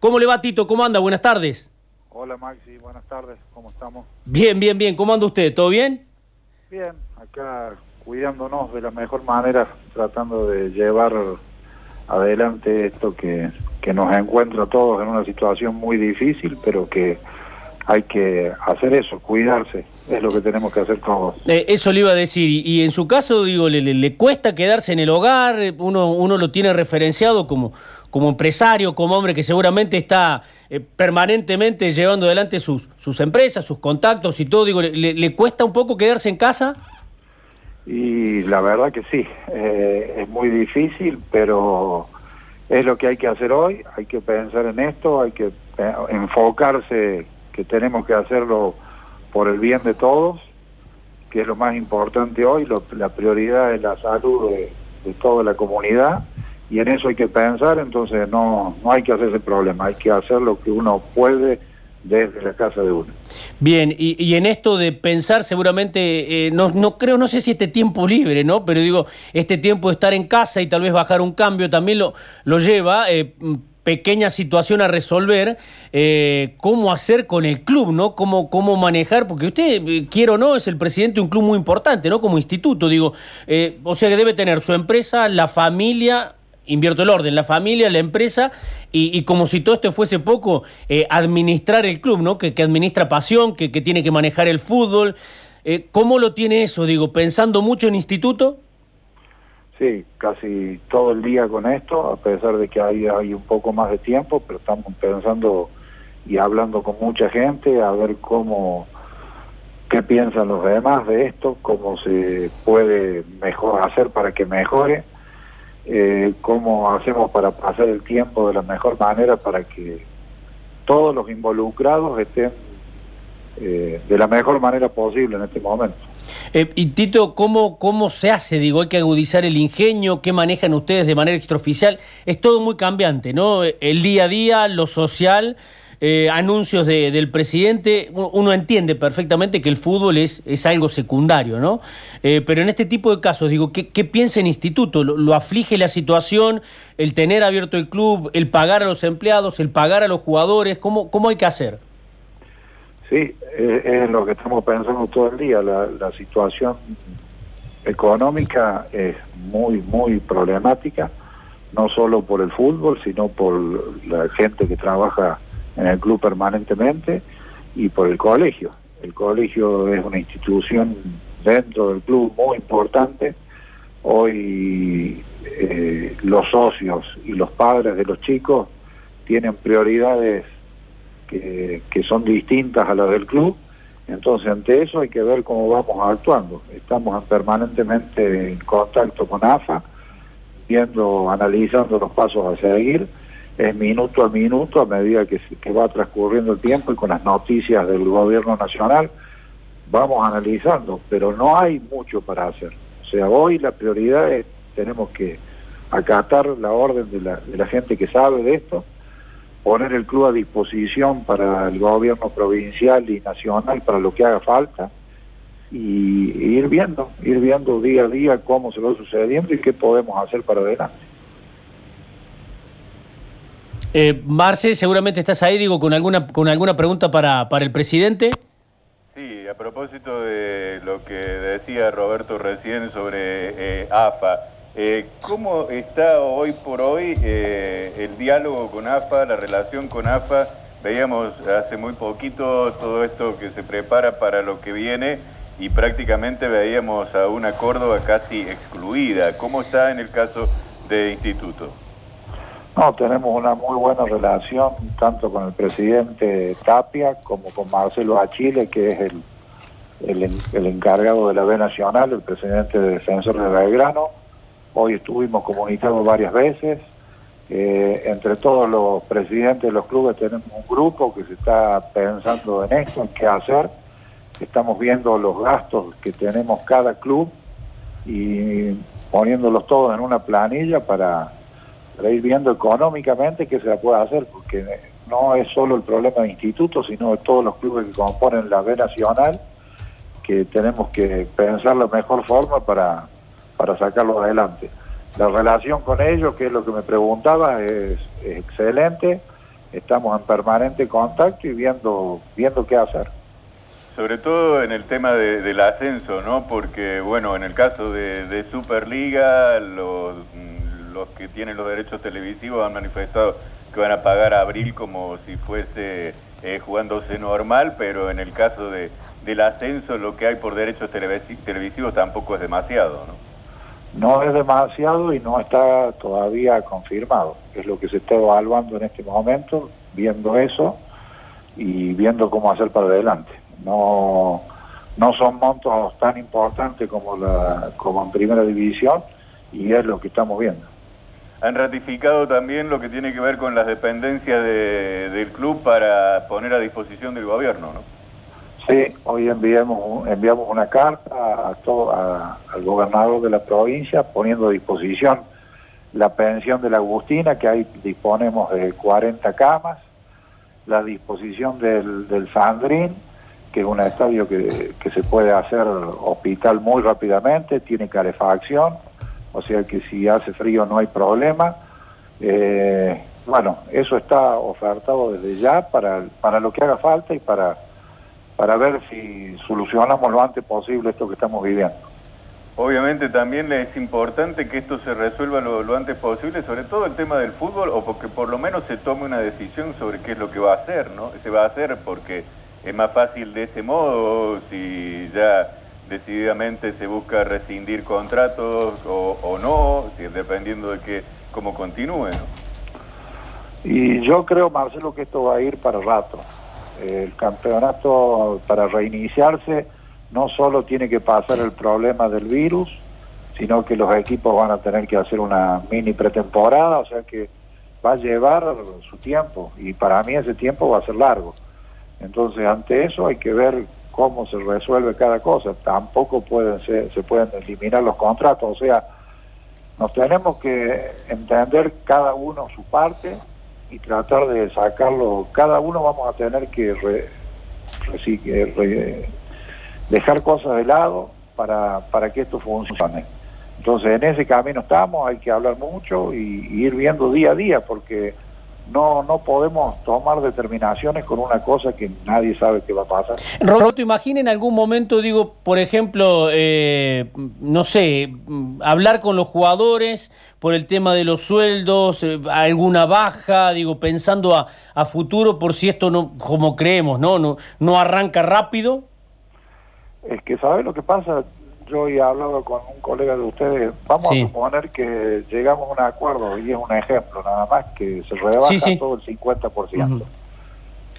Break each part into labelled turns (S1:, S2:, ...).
S1: ¿Cómo le va Tito? ¿Cómo anda? Buenas tardes.
S2: Hola Maxi, buenas tardes, ¿cómo estamos?
S1: Bien, bien, bien. ¿Cómo anda usted? ¿Todo bien?
S2: Bien, acá cuidándonos de la mejor manera, tratando de llevar adelante esto que, que nos encuentra a todos en una situación muy difícil, pero que hay que hacer eso, cuidarse, es lo que tenemos que hacer todos.
S1: Eh, eso le iba a decir, y, en su caso, digo, le, le- le cuesta quedarse en el hogar, uno, uno lo tiene referenciado como, como empresario, como hombre que seguramente está eh, permanentemente llevando adelante sus, sus empresas, sus contactos y todo, digo, ¿le, cuesta un poco quedarse en casa?
S2: Y la verdad que sí, eh, es muy difícil, pero es lo que hay que hacer hoy, hay que pensar en esto, hay que eh, enfocarse que tenemos que hacerlo por el bien de todos, que es lo más importante hoy, lo- la prioridad es la salud de toda la comunidad, y en eso hay que pensar, entonces no, no hay que hacerse problema, hay que hacer lo que uno puede desde la casa de uno.
S1: Bien, y, y en esto de pensar seguramente, eh, no, no creo, no sé si este tiempo libre, ¿no? Pero digo, este tiempo de estar en casa y tal vez bajar un cambio también lo, lo lleva, eh, pequeña situación a resolver, eh, cómo hacer con el club, ¿no? Cómo, cómo manejar, porque usted, quiero o no, es el presidente de un club muy importante, ¿no? Como instituto, digo, o sea que debe tener su empresa, la familia, invierto el orden, la familia, la empresa, y, como si todo esto fuese poco, eh, administrar el club, ¿no? Que, que administra pasión, que, que tiene que manejar el fútbol. Eh, ¿Cómo lo tiene eso? Digo, pensando mucho en instituto.
S2: Sí, casi todo el día con esto, a pesar de que hay, hay un poco más de tiempo, pero estamos pensando y hablando con mucha gente a ver cómo, qué piensan los demás de esto, cómo se puede mejor hacer para que mejore, eh, cómo hacemos para pasar el tiempo de la mejor manera para que todos los involucrados estén eh, de la mejor manera posible en este momento.
S1: Eh, y Tito, ¿cómo, ¿cómo se hace? Digo, hay que agudizar el ingenio, ¿qué manejan ustedes de manera extraoficial? Es todo muy cambiante, ¿no? El día a día, lo social, eh, anuncios de- del presidente, uno, entiende perfectamente que el fútbol es, es algo secundario, ¿no? Eh, pero en este tipo de casos, digo, ¿qué, piensa el instituto? ¿Lo, aflige la situación, el tener abierto el club, el pagar a los empleados, el pagar a los jugadores? ¿Cómo, cómo hay que hacer?
S2: Sí, es, es lo que estamos pensando todo el día. La situación económica es muy, muy problemática, no solo por el fútbol, sino por la gente que trabaja en el club permanentemente y por el colegio. El colegio es una institución dentro del club muy importante. Hoy eh, los socios y los padres de los chicos tienen prioridades que, que son distintas a las del club. Entonces, ante eso hay que ver cómo vamos actuando. Estamos permanentemente en contacto con AFA, viendo, analizando los pasos a seguir, es minuto a minuto a medida que, va transcurriendo el tiempo y con las noticias del gobierno nacional, vamos analizando, pero no hay mucho para hacer. O sea, hoy la prioridad es, tenemos que acatar la orden de la, de la gente que sabe de esto, poner el club a disposición para el gobierno provincial y nacional para lo que haga falta y, y ir viendo, ir viendo día a día cómo se va sucediendo y qué podemos hacer para adelante.
S1: Eh, Marce, seguramente estás ahí, digo, con alguna, con alguna pregunta para, para el presidente.
S3: Sí, a propósito de lo que decía Roberto recién sobre eh, AFA, eh, ¿cómo está hoy por hoy eh, el diálogo con AFA, la relación con AFA? Veíamos hace muy poquito todo esto que se prepara para lo que viene y prácticamente veíamos a una Córdoba casi excluida. ¿Cómo está en el caso de Instituto?
S2: No, tenemos una muy buena relación tanto con el presidente Tapia como con Marcelo Achille, que es el, el, en- el encargado de la B Nacional, el presidente de Defensor de Belgrano. Hoy estuvimos comunicados varias veces. Eh, entre todos los presidentes de los clubes tenemos un grupo que se está pensando en esto, en qué hacer. Estamos viendo los gastos que tenemos cada club y poniéndolos todos en una planilla para para ir viendo económicamente qué se puede hacer, porque no es solo el problema de institutos, sino de todos los clubes que componen la B Nacional, que tenemos que pensar la mejor forma para, para sacarlo adelante. La relación con ellos, que es lo que me preguntaba, es, excelente. estamos en permanente contacto y viendo, viendo qué hacer.
S3: Sobre todo en el tema del ascenso, ¿no? Porque, bueno, en el caso de, Superliga, los, los que tienen los derechos televisivos han manifestado que van a pagar abril como si fuese eh, jugándose normal, pero en el caso de, del ascenso lo que hay por derechos televisivos tampoco es demasiado, ¿no?
S2: No es demasiado y no está todavía confirmado. Es lo que se está evaluando en este momento, viendo eso y viendo cómo hacer para adelante. No, no son montos tan importantes como, la, como en primera división y es lo que estamos viendo.
S3: Han ratificado también lo que tiene que ver con las dependencias del club para poner a disposición del gobierno, ¿no?
S2: Sí, hoy enviamos, una carta a todo, al gobernador de la provincia poniendo a disposición la pensión de la Agustina, que ahí disponemos de 40 camas, la disposición del, del Sandrín, que es un estadio que se puede hacer hospital muy rápidamente, tiene calefacción, o sea que si hace frío no hay problema. Eh, bueno, eso está ofertado desde ya para, para lo que haga falta y para para ver si solucionamos lo antes posible esto que estamos viviendo.
S3: Obviamente también es importante que esto se resuelva lo, antes posible, sobre todo el tema del fútbol, o porque por lo menos se tome una decisión sobre qué es lo que va a hacer, ¿no? Se va a hacer porque es más fácil de ese modo, si ya decididamente se busca rescindir contratos o, no, si, dependiendo de que, cómo continúe, ¿no?
S2: Y yo creo, Marcelo, que esto va a ir para rato el campeonato para reiniciarse no solo tiene que pasar el problema del virus, sino que los equipos van a tener que hacer una mini pretemporada, o sea que va a llevar su tiempo y para mí ese tiempo va a ser largo. Entonces ante eso hay que ver cómo se resuelve cada cosa. Tampoco pueden ser, se pueden eliminar los contratos, o sea, nos tenemos que entender cada uno su parte y tratar de sacarlo. Cada uno vamos a tener que dejar cosas de lado para, para que esto funcione. Entonces en ese camino estamos, hay que hablar mucho y, y ir viendo día a día porque no, no podemos tomar determinaciones con una cosa que nadie sabe qué va a pasar.
S1: Roberto, imagina en algún momento, digo, por ejemplo, eh, no sé, hablar con los jugadores por el tema de los sueldos, eh, alguna baja, digo, pensando a, a, futuro por si esto no, como creemos, ¿no? No, no arranca rápido.
S2: Es que, ¿sabes lo que pasa? Yo he hablado con un colega de ustedes, vamos a suponer que llegamos a un acuerdo, y es un ejemplo nada más, que se rebaja todo el 50%.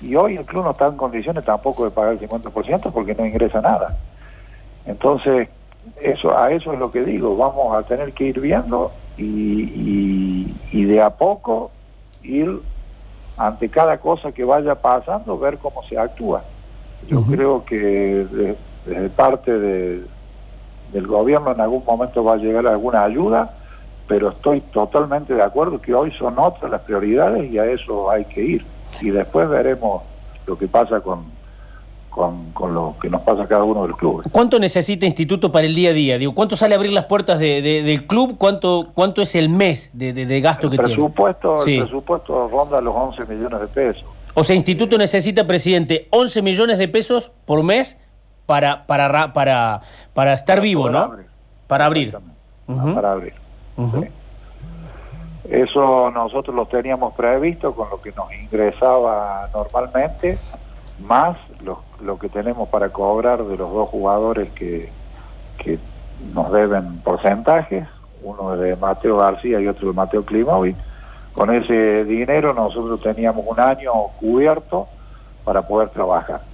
S2: Y hoy el club no está en condiciones tampoco de pagar el 50% porque no ingresa nada. Entonces, eso a eso es lo que digo, vamos a tener que ir viendo y, y, de a poco ir ante cada cosa que vaya pasando, ver cómo se actúa. Yo creo que desde parte de del gobierno en algún momento va a llegar alguna ayuda, pero estoy totalmente de acuerdo que hoy son otras las prioridades y a eso hay que ir. Y después veremos lo que pasa con, con, lo que nos pasa a cada uno de los clubes.
S1: ¿Cuánto necesita Instituto para el día a día? Digo, ¿Cuánto sale a abrir las puertas de, del club? ¿Cuánto, ¿Cuánto es el mes de, gasto que
S2: presupuesto,
S1: tiene?
S2: El presupuesto ronda los 11 millones de pesos.
S1: O sea, Instituto necesita, presidente, 11 millones de pesos por mes para, para, para, para estar vivo, ¿no? Para abrir.
S2: Para abrir. Eso nosotros lo teníamos previsto con lo que nos ingresaba normalmente, más lo, lo que tenemos para cobrar de los dos jugadores que, que nos deben porcentajes, uno de Mateo García y otro de Mateo Climovi. Con ese dinero nosotros teníamos un año cubierto para poder trabajar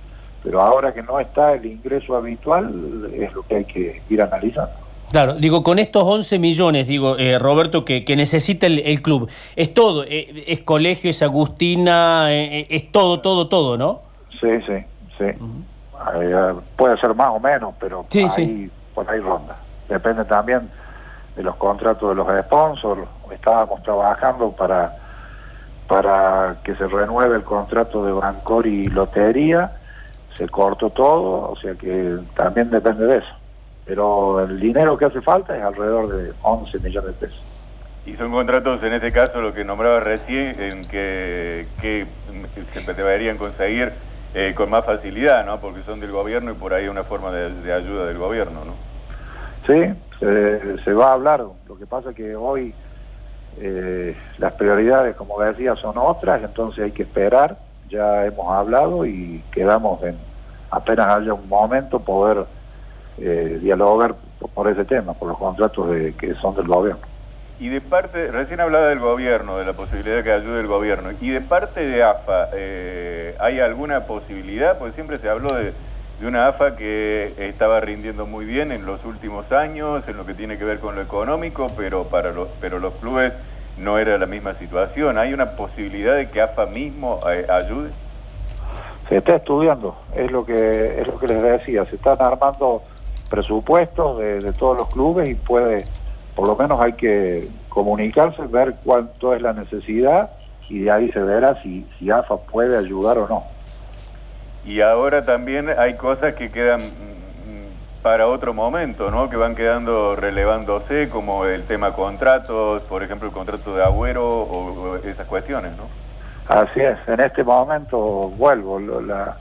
S2: pero ahora que no está el ingreso habitual es lo que hay que ir analizando.
S1: Claro, digo, con estos 11 millones, digo, eh, Roberto, que, necesita el, club, es todo, eh, es colegio, es Agustina, eh, es todo, todo, todo, ¿no?
S2: Sí, sí, sí. puede ser más o menos, pero ahí, por ahí ronda. Depende también de los contratos de los sponsors. Estábamos trabajando para, para que se renueve el contrato de Bancor y Lotería se cortó todo, o sea que también depende de eso. Pero el dinero que hace falta es alrededor de 11 millones de pesos.
S3: Y son contratos, en este caso, lo que nombraba recién, en que, que se deberían conseguir eh, con más facilidad, ¿no? Porque son del gobierno y por ahí una forma de, ayuda del gobierno, ¿no?
S2: Sí, se, va a hablar. Lo que pasa es que hoy eh, las prioridades, como decía, son otras, entonces hay que esperar. Ya hemos hablado y quedamos en, apenas haya un momento, poder eh, dialogar por, ese tema, por los contratos de, que son del gobierno.
S3: Y de parte, recién hablaba del gobierno, de la posibilidad de que ayude el gobierno, y de parte de AFA, eh, ¿hay alguna posibilidad? Porque siempre se habló de, una AFA que estaba rindiendo muy bien en los últimos años, en lo que tiene que ver con lo económico, pero para los, pero los clubes no era la misma situación. ¿Hay una posibilidad de que AFA mismo eh, ayude?
S2: Se está estudiando, es lo que es lo que les decía, se están armando presupuestos de todos los clubes y puede por lo menos hay que comunicarse, ver cuánto es la necesidad y de ahí se verá si, si AFA puede ayudar o no.
S3: Y ahora también hay cosas que quedan para otro momento, ¿no? Que van quedando relevándose, como el tema contratos, por ejemplo, el contrato de Agüero o, esas cuestiones, ¿no?
S2: Así es, en este momento vuelvo, la,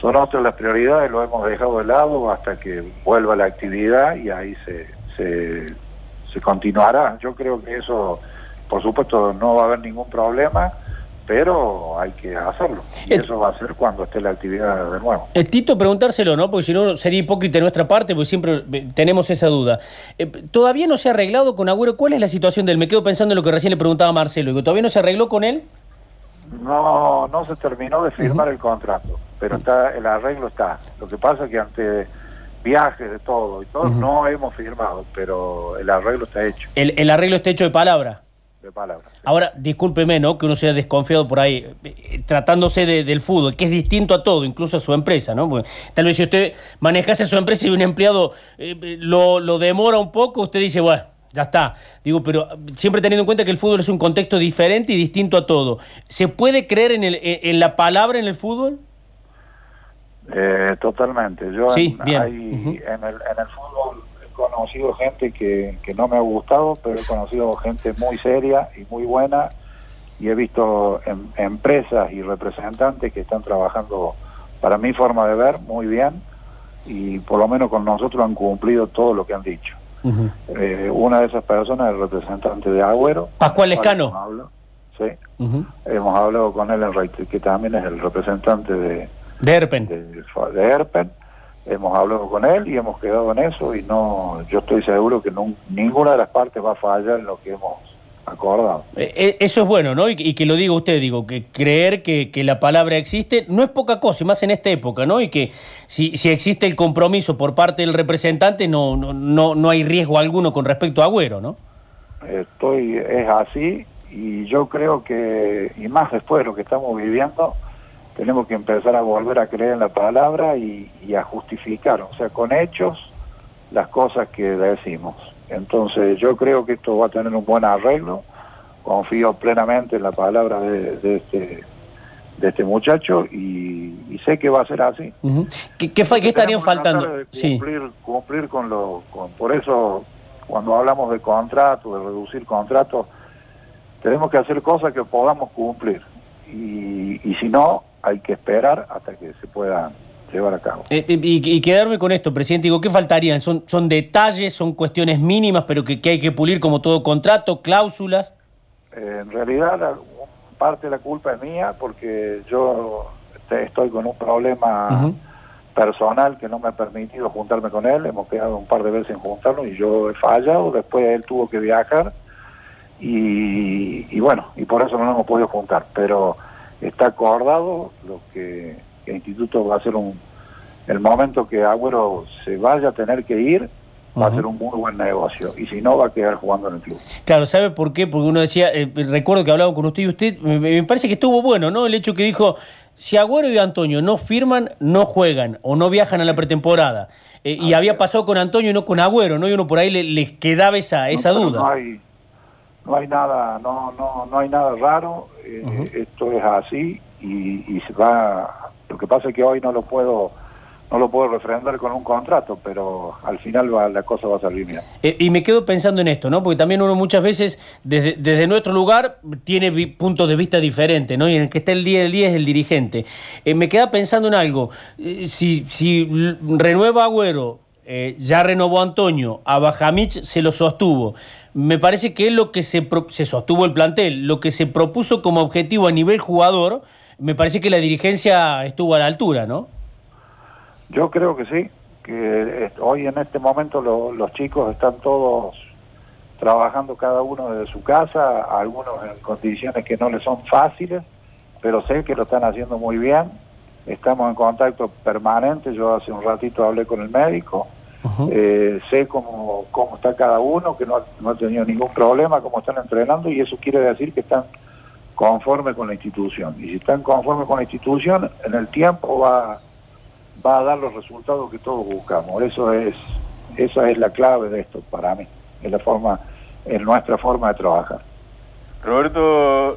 S2: son otras las prioridades, lo hemos dejado de lado hasta que vuelva la actividad y ahí se, se, continuará. Yo creo que eso, por supuesto, no va a haber ningún problema pero hay que hacerlo. Y eso va a ser cuando esté la actividad de nuevo.
S1: Eh, Tito, preguntárselo, ¿no? Porque si no sería hipócrita de nuestra parte, porque siempre eh, tenemos esa duda. Eh, ¿Todavía no se ha arreglado con Agüero? ¿Cuál es la situación de él? Me quedo pensando en lo que recién le preguntaba Marcelo. ¿Todavía no se arregló con él?
S2: No, no se terminó de firmar el contrato, pero está el arreglo está. Lo que pasa es que ante viajes, de todo, y todo, no hemos firmado, pero el arreglo está hecho.
S1: El, arreglo está hecho de palabra.
S2: De palabra.
S1: Ahora, discúlpeme, ¿no? Que uno sea desconfiado por ahí, eh, tratándose del fútbol, que es distinto a todo, incluso a su empresa, ¿no? tal vez si usted manejase su empresa y un empleado eh, lo, lo demora un poco, usted dice, bueno, ya está. Digo, pero siempre teniendo en cuenta que el fútbol es un contexto diferente y distinto a todo. ¿Se puede creer en, el, en la palabra en el fútbol?
S2: Eh, totalmente. Yo en, en, el, fútbol conocido gente que, no me ha gustado, pero he conocido gente muy seria y muy buena y he visto em, empresas y representantes que están trabajando, para mi forma de ver, muy bien y por lo menos con nosotros han cumplido todo lo que han dicho. Eh, una de esas personas es el representante de Agüero.
S1: Pascual Escano.
S2: Sí. Hemos hablado con él, en, que también es el representante de,
S1: de Erpen.
S2: De, Erpen. Hemos hablado con él y hemos quedado en eso y no, yo estoy seguro que ninguna de las partes va a fallar en lo que hemos acordado.
S1: Eh, eh, eso es bueno, ¿no? Y, que lo diga usted, digo, que creer que, la palabra existe no es poca cosa, y más en esta época, ¿no? Y que si, si existe el compromiso por parte del representante, no, no, no, no hay riesgo alguno con respecto a Agüero, ¿no?
S2: Estoy, es así, y yo creo que, y más después de lo que estamos viviendo, tenemos que empezar a volver a creer en la palabra y, a justificar, o sea, con hechos, las cosas que decimos. Entonces yo creo que esto va a tener un buen arreglo, confío plenamente en la palabra de, este de este muchacho y, sé que va a ser así.
S1: ¿Qué, qué, estarían faltando?
S2: cumplir, cumplir con lo... por eso, cuando hablamos de contrato, de reducir contratos, tenemos que hacer cosas que podamos cumplir. Y, y si no, hay que esperar hasta que se pueda llevar a cabo.
S1: Eh, eh, y, quedarme con esto, presidente, digo, ¿qué faltarían? ¿Son, son detalles, son cuestiones mínimas, pero que, hay que pulir como todo contrato, cláusulas?
S2: Eh, en realidad, parte de la culpa es mía, porque yo estoy con un problema personal que no me ha permitido juntarme con él, hemos quedado un par de veces en juntarnos y yo he fallado, después él tuvo que viajar y, y bueno, y por eso no nos hemos podido juntar, pero está acordado lo que el instituto va a ser un el momento que Agüero se vaya a tener que ir va a ser un muy buen negocio y si no va a quedar jugando en el club.
S1: Claro, ¿sabe por qué? Porque uno decía, eh, recuerdo que hablaba con usted y usted, me, parece que estuvo bueno, ¿no? El hecho que dijo, si Agüero y Antonio no firman, no juegan o no viajan a la pretemporada. Eh, y había pasado con Antonio y no con Agüero, ¿no? Y uno por ahí le, quedaba esa, esa duda.
S2: No hay, no hay nada, no, no, no hay nada raro, eh, esto es así y, se va, lo que pasa es que hoy no lo puedo no lo puedo refrendar con un contrato, pero al final va, la cosa va a salir bien.
S1: Eh, y me quedo pensando en esto, ¿no? Porque también uno muchas veces, desde, desde nuestro lugar, tiene puntos de vista diferentes, ¿no? Y en el que está el día del día es el dirigente. Eh, me queda pensando en algo. Si, si renueva Agüero, ya renovó Antonio, a Bajamich se lo sostuvo. Me parece que es lo que se, se sostuvo el plantel, lo que se propuso como objetivo a nivel jugador, me parece que la dirigencia estuvo a la altura, ¿no?
S2: Yo creo que sí, que hoy en este momento los chicos están todos trabajando cada uno desde su casa, algunos en condiciones que no les son fáciles, pero sé que lo están haciendo muy bien. Estamos en contacto permanente, yo hace un ratito hablé con el médico, eh, sé cómo, cómo está cada uno, que no, no ha tenido ningún problema, cómo están entrenando y eso quiere decir que están conformes con la institución. Y si están conformes con la institución, en el tiempo va va a dar los resultados que todos buscamos. Eso es, esa es la clave de esto para mí, es la forma, es nuestra forma de trabajar.
S3: Roberto,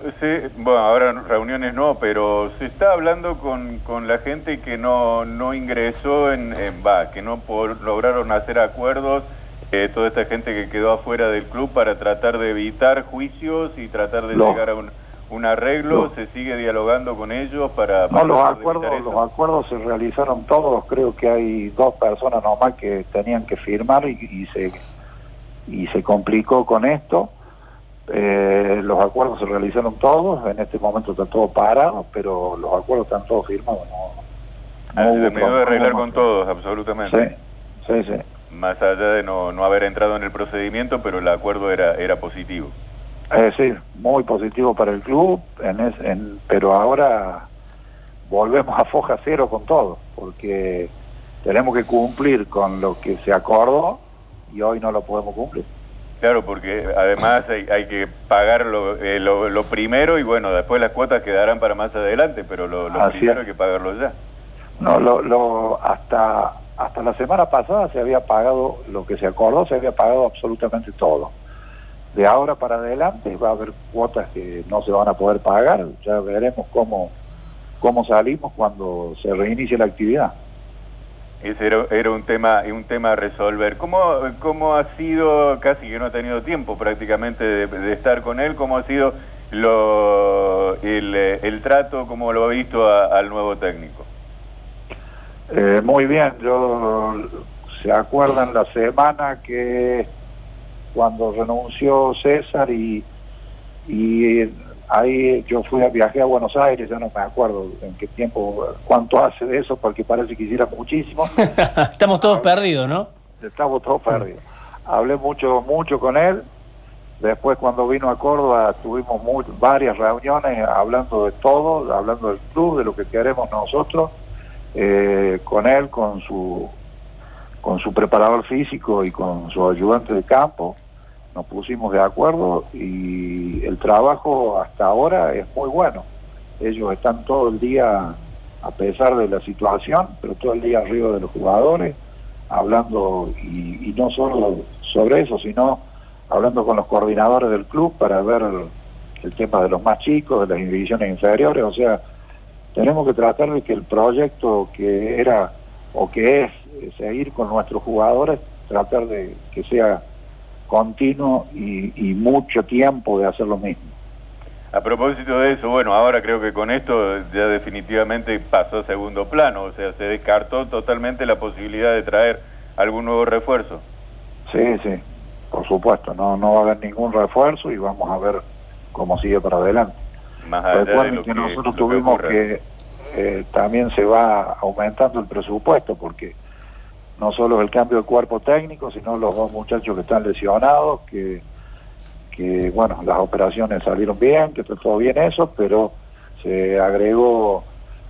S3: bueno, ahora reuniones no, pero se está hablando con, con la gente que no, no ingresó en, va, que no lograron hacer acuerdos, eh, toda esta gente que quedó afuera del club para tratar de evitar juicios y tratar de llegar a un un arreglo, se sigue dialogando con ellos para...
S2: no, los acuerdos, los acuerdos se realizaron todos, creo que hay dos personas nomás que tenían que firmar y, se y se complicó con esto. Eh, los acuerdos se realizaron todos, en este momento está todo parado, pero los acuerdos están todos firmados.
S3: No, no se me de arreglar con todos, absolutamente.
S2: Sí, sí, sí.
S3: Más allá de no, no haber entrado en el procedimiento, pero el acuerdo era, era positivo.
S2: Es decir, muy positivo para el club, en pero ahora volvemos a foja cero con todo, porque tenemos que cumplir con lo que se acordó y hoy no lo podemos cumplir.
S3: Claro, porque además hay, que pagar eh, lo, lo, primero y bueno, después las cuotas quedarán para más adelante, pero lo, primero hay que pagarlo ya.
S2: No, lo, hasta, hasta la semana pasada se había pagado lo que se acordó, se había pagado absolutamente todo de ahora para adelante va a haber cuotas que no se van a poder pagar, ya veremos cómo, cómo salimos cuando se reinicie la actividad.
S3: Ese era, un tema un tema a resolver. ¿Cómo, ¿Cómo ha sido, casi que no ha tenido tiempo prácticamente de, estar con él, cómo ha sido el, trato, cómo lo ha visto al nuevo técnico?
S2: Eh, muy bien, yo se acuerdan la semana que cuando renunció César y, y ahí yo fui a viaje a Buenos Aires, ya no me acuerdo en qué tiempo, cuánto hace de eso, porque parece que hiciera muchísimo.
S1: Estamos todos perdidos, ¿no?
S2: Estamos todos perdidos. Hablé mucho, mucho con él. Después cuando vino a Córdoba tuvimos varias reuniones hablando de todo, hablando del club, de lo que queremos nosotros, eh, con él, con su con su preparador físico y con su ayudante de campo, nos pusimos de acuerdo y el trabajo hasta ahora es muy bueno. Ellos están todo el día, a pesar de la situación, pero todo el día arriba de los jugadores, hablando y, no solo sobre eso, sino hablando con los coordinadores del club para ver el, el tema de los más chicos, de las divisiones inferiores, o sea, tenemos que tratar de que el proyecto que era o que es seguir con nuestros jugadores, tratar de que sea continuo y, mucho tiempo de hacer lo mismo.
S3: A propósito de eso, bueno, ahora creo que con esto ya definitivamente pasó a segundo plano, o sea, se descartó totalmente la posibilidad de traer algún nuevo refuerzo.
S2: Sí, sí, por supuesto, no, no va a haber ningún refuerzo y vamos a ver cómo sigue para adelante.
S3: Más allá de lo
S2: que, nosotros tuvimos que, eh, también se va aumentando el presupuesto porque no solo el cambio de cuerpo técnico, sino los dos muchachos que están lesionados, que, que bueno, las operaciones salieron bien, que todo bien eso, pero se agregó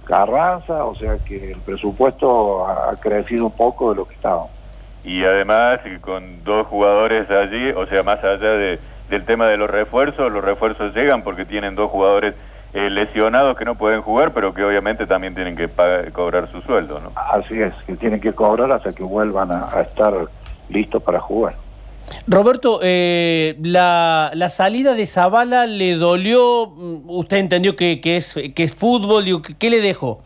S2: Carranza, o sea que el presupuesto ha crecido un poco de lo que estaba.
S3: Y además con dos jugadores allí, o sea, más allá de, del tema de los refuerzos, los refuerzos llegan porque tienen dos jugadores eh, lesionados que no pueden jugar, pero que obviamente también tienen que cobrar su sueldo, ¿no?
S2: Así es, que tienen que cobrar hasta que vuelvan a, estar listos para jugar.
S1: Roberto, eh, la, salida de Zavala le dolió, mm, usted entendió que, es, que es fútbol, ¿qué le dejó?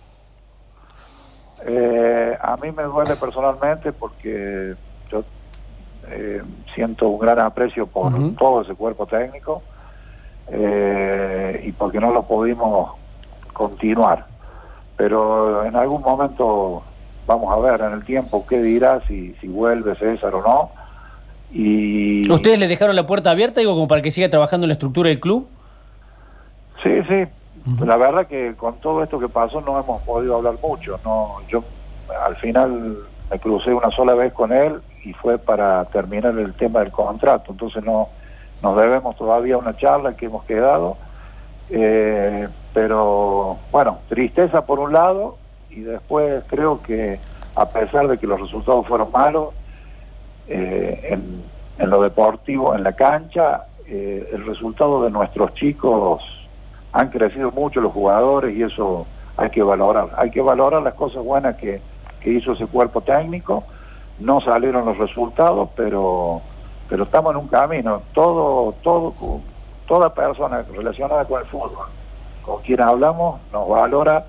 S2: Eh, a mí me duele personalmente porque yo eh, siento un gran aprecio por todo ese cuerpo técnico eh, y porque no lo pudimos continuar. Pero en algún momento vamos a ver en el tiempo qué dirá, si, si vuelve César o no. Y...
S1: ¿Ustedes le dejaron la puerta abierta, digo, como para que siga trabajando en la estructura del club?
S2: Sí, sí. La verdad que con todo esto que pasó no hemos podido hablar mucho. No, yo al final me crucé una sola vez con él y fue para terminar el tema del contrato. Entonces no nos debemos todavía una charla que hemos quedado. Eh, pero bueno, tristeza por un lado y después creo que a pesar de que los resultados fueron malos, eh, en, lo deportivo, en la cancha, eh, el resultado de nuestros chicos han crecido mucho los jugadores y eso hay que valorar. Hay que valorar las cosas buenas que, hizo ese cuerpo técnico. No salieron los resultados, pero pero estamos en un camino. Todo, todo, toda persona relacionada con el fútbol, con quien hablamos, nos valora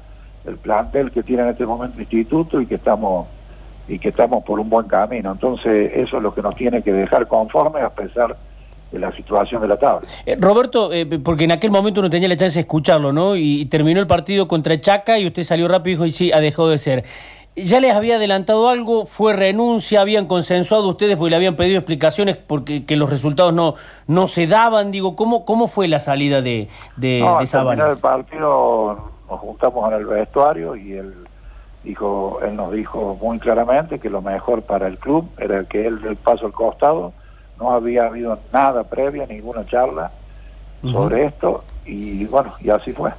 S2: el plantel que tiene en este momento el instituto y que estamos y que estamos por un buen camino. Entonces, eso es lo que nos tiene que dejar conformes a pesar de la situación de la tabla.
S1: Eh, Roberto, eh, porque en aquel momento no tenía la chance de escucharlo, ¿no? Y, terminó el partido contra Chaca y usted salió rápido y dijo, y sí, ha dejado de ser. ¿Ya les había adelantado algo? ¿Fue renuncia? ¿Habían consensuado ustedes porque le habían pedido explicaciones porque que los resultados no, no se daban? Digo, ¿cómo, cómo fue la salida de, de,
S2: no, al terminar el partido nos juntamos en el vestuario y él dijo, él nos dijo muy claramente que lo mejor para el club era que él el paso al costado, no había habido nada previa, ninguna charla sobre esto y bueno, y así fue.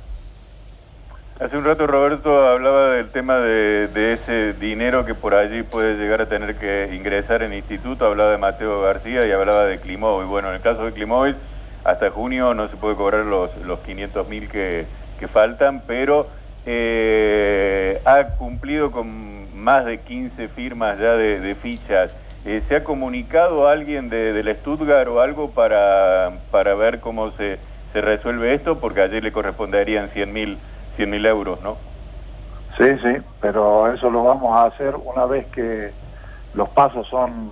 S3: Hace un rato Roberto hablaba del tema de, ese dinero que por allí puede llegar a tener que ingresar en instituto, hablaba de Mateo García y hablaba de Climóvil. Bueno, en el caso de Climóvil, hasta junio no se puede cobrar los, los 500 mil que, que faltan, pero eh, ha cumplido con más de 15 firmas ya de, fichas. Eh, ¿Se ha comunicado alguien de, del Stuttgart o algo para, para ver cómo se, se resuelve esto? Porque ayer le corresponderían 100 mil 100 mil euros, ¿no?
S2: Sí, sí, pero eso lo vamos a hacer una vez que los pasos son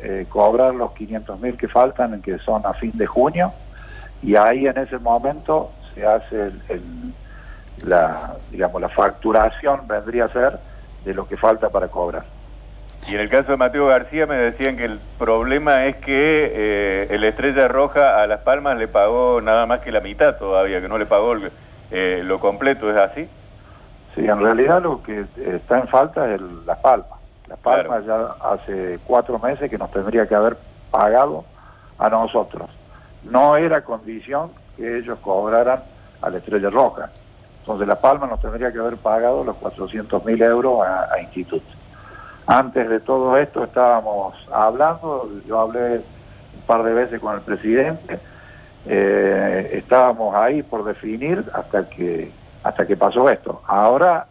S2: eh, cobrar los 500 mil que faltan, que son a fin de junio, y ahí en ese momento se hace el, la, digamos, la facturación vendría a ser de lo que falta para cobrar.
S3: Y en el caso de Mateo García me decían que el problema es que eh, el Estrella Roja a Las Palmas le pagó nada más que la mitad todavía, que no le pagó eh, lo completo, ¿es así?
S2: Sí, en realidad lo que está en falta es Las Palmas. Las Palmas ya hace cuatro meses que nos tendría que haber pagado a nosotros. No era condición que ellos cobraran a la Estrella Roja. Entonces La Palma nos tendría que haber pagado los 400 mil euros a, Instituto. Antes de todo esto estábamos hablando, yo hablé un par de veces con el presidente, eh, estábamos ahí por definir hasta que hasta que pasó esto. Ahora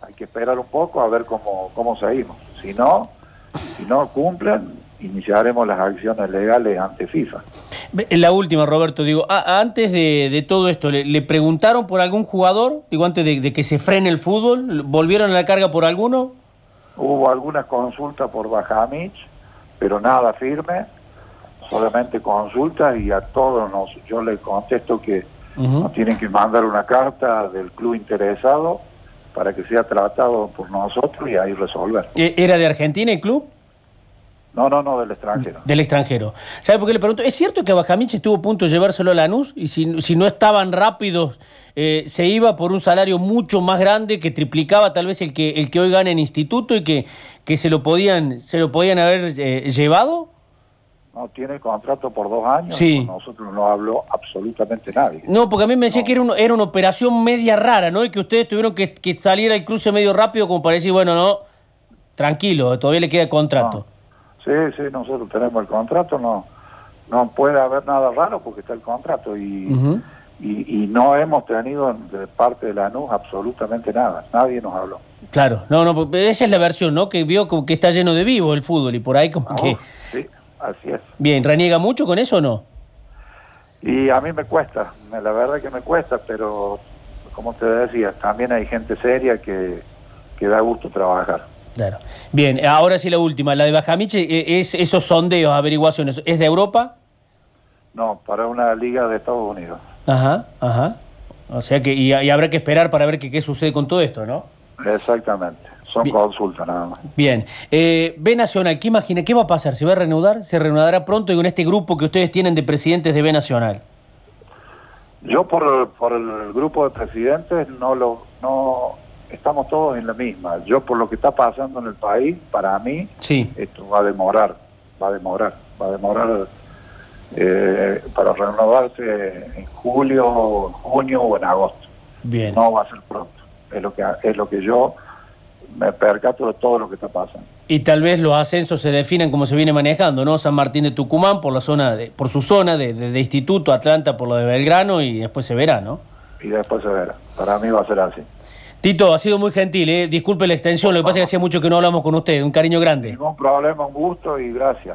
S2: hay que esperar un poco a ver cómo, cómo seguimos. Si no, si no cumplen, iniciaremos las acciones legales ante FIFA.
S1: La última, Roberto, digo, antes de, todo esto, ¿le, preguntaron por algún jugador? Digo, antes de, que se frene el fútbol, ¿volvieron a la carga por alguno?
S2: Hubo algunas consultas por Bajamich, pero nada firme, solamente consultas y a todos nos, yo les contesto que nos tienen que mandar una carta del club interesado para que sea tratado por nosotros y ahí resolver.
S1: ¿E-, ¿Era de Argentina el club?
S2: No, no, no, del extranjero.
S1: Del extranjero. ¿Sabe por qué le pregunto? ¿Es cierto que Bajamich estuvo a punto de llevárselo a Lanús? Y si, si no estaban rápidos, eh, se iba por un salario mucho más grande que triplicaba tal vez el que, el que hoy gana en instituto y que, que se, lo podían, se lo podían haber eh, llevado?
S2: No, tiene contrato por dos años.
S1: Sí.
S2: nosotros no habló absolutamente nadie.
S1: No, porque a mí me decía que era, era una operación media rara, ¿no? Y que ustedes tuvieron que, que salir al cruce medio rápido como para decir, bueno, no, tranquilo, todavía le queda el contrato.
S2: Sí, sí, nosotros tenemos el contrato, no, no puede haber nada raro porque está el contrato y, y, no hemos tenido de parte de la NUS absolutamente nada, nadie nos habló.
S1: Claro, no, no, esa es la versión, ¿no? Que vio como que está lleno de vivo el fútbol y por ahí como que...
S2: Sí, así es.
S1: Bien, ¿reniega mucho con eso o no?
S2: Y a mí me cuesta, la verdad que me cuesta, pero como te decía, también hay gente seria que, que da gusto trabajar.
S1: Claro. Bien, ahora sí la última, la de Bajamiche, eh, es esos sondeos, averiguaciones, ¿es de Europa?
S2: No, para una liga de Estados Unidos.
S1: Ajá, ajá. O sea que, y, y habrá que esperar para ver qué, qué sucede con todo esto, ¿no?
S2: Exactamente, son
S1: Bien.
S2: consultas nada más.
S1: Bien, eh, B Nacional, ¿qué imagina? ¿Qué va a pasar? ¿Se va a reanudar? ¿Se reanudará pronto y con este grupo que ustedes tienen de presidentes de B Nacional?
S2: Yo por, por el grupo de presidentes no lo no estamos todos en la misma. Yo por lo que está pasando en el país, para mí
S1: Sí,
S2: esto va a demorar, va a demorar, va a demorar eh, para renovarse en julio, junio o en agosto.
S1: bien.
S2: No va a ser pronto. Es lo que es lo que yo me percato de todo lo que está pasando.
S1: Y tal vez los ascensos se definan como se viene manejando, ¿no? San Martín de Tucumán por la zona de, por su zona de, de- de Instituto, Atlanta por lo de Belgrano y después se verá, ¿no?
S2: Y después se verá. Para mí va a ser así.
S1: Tito, ha sido muy gentil, ¿eh? disculpe la extensión, lo que pasa es que hacía mucho que no hablamos con usted, un cariño grande.
S2: Ningún problema, un gusto y gracias.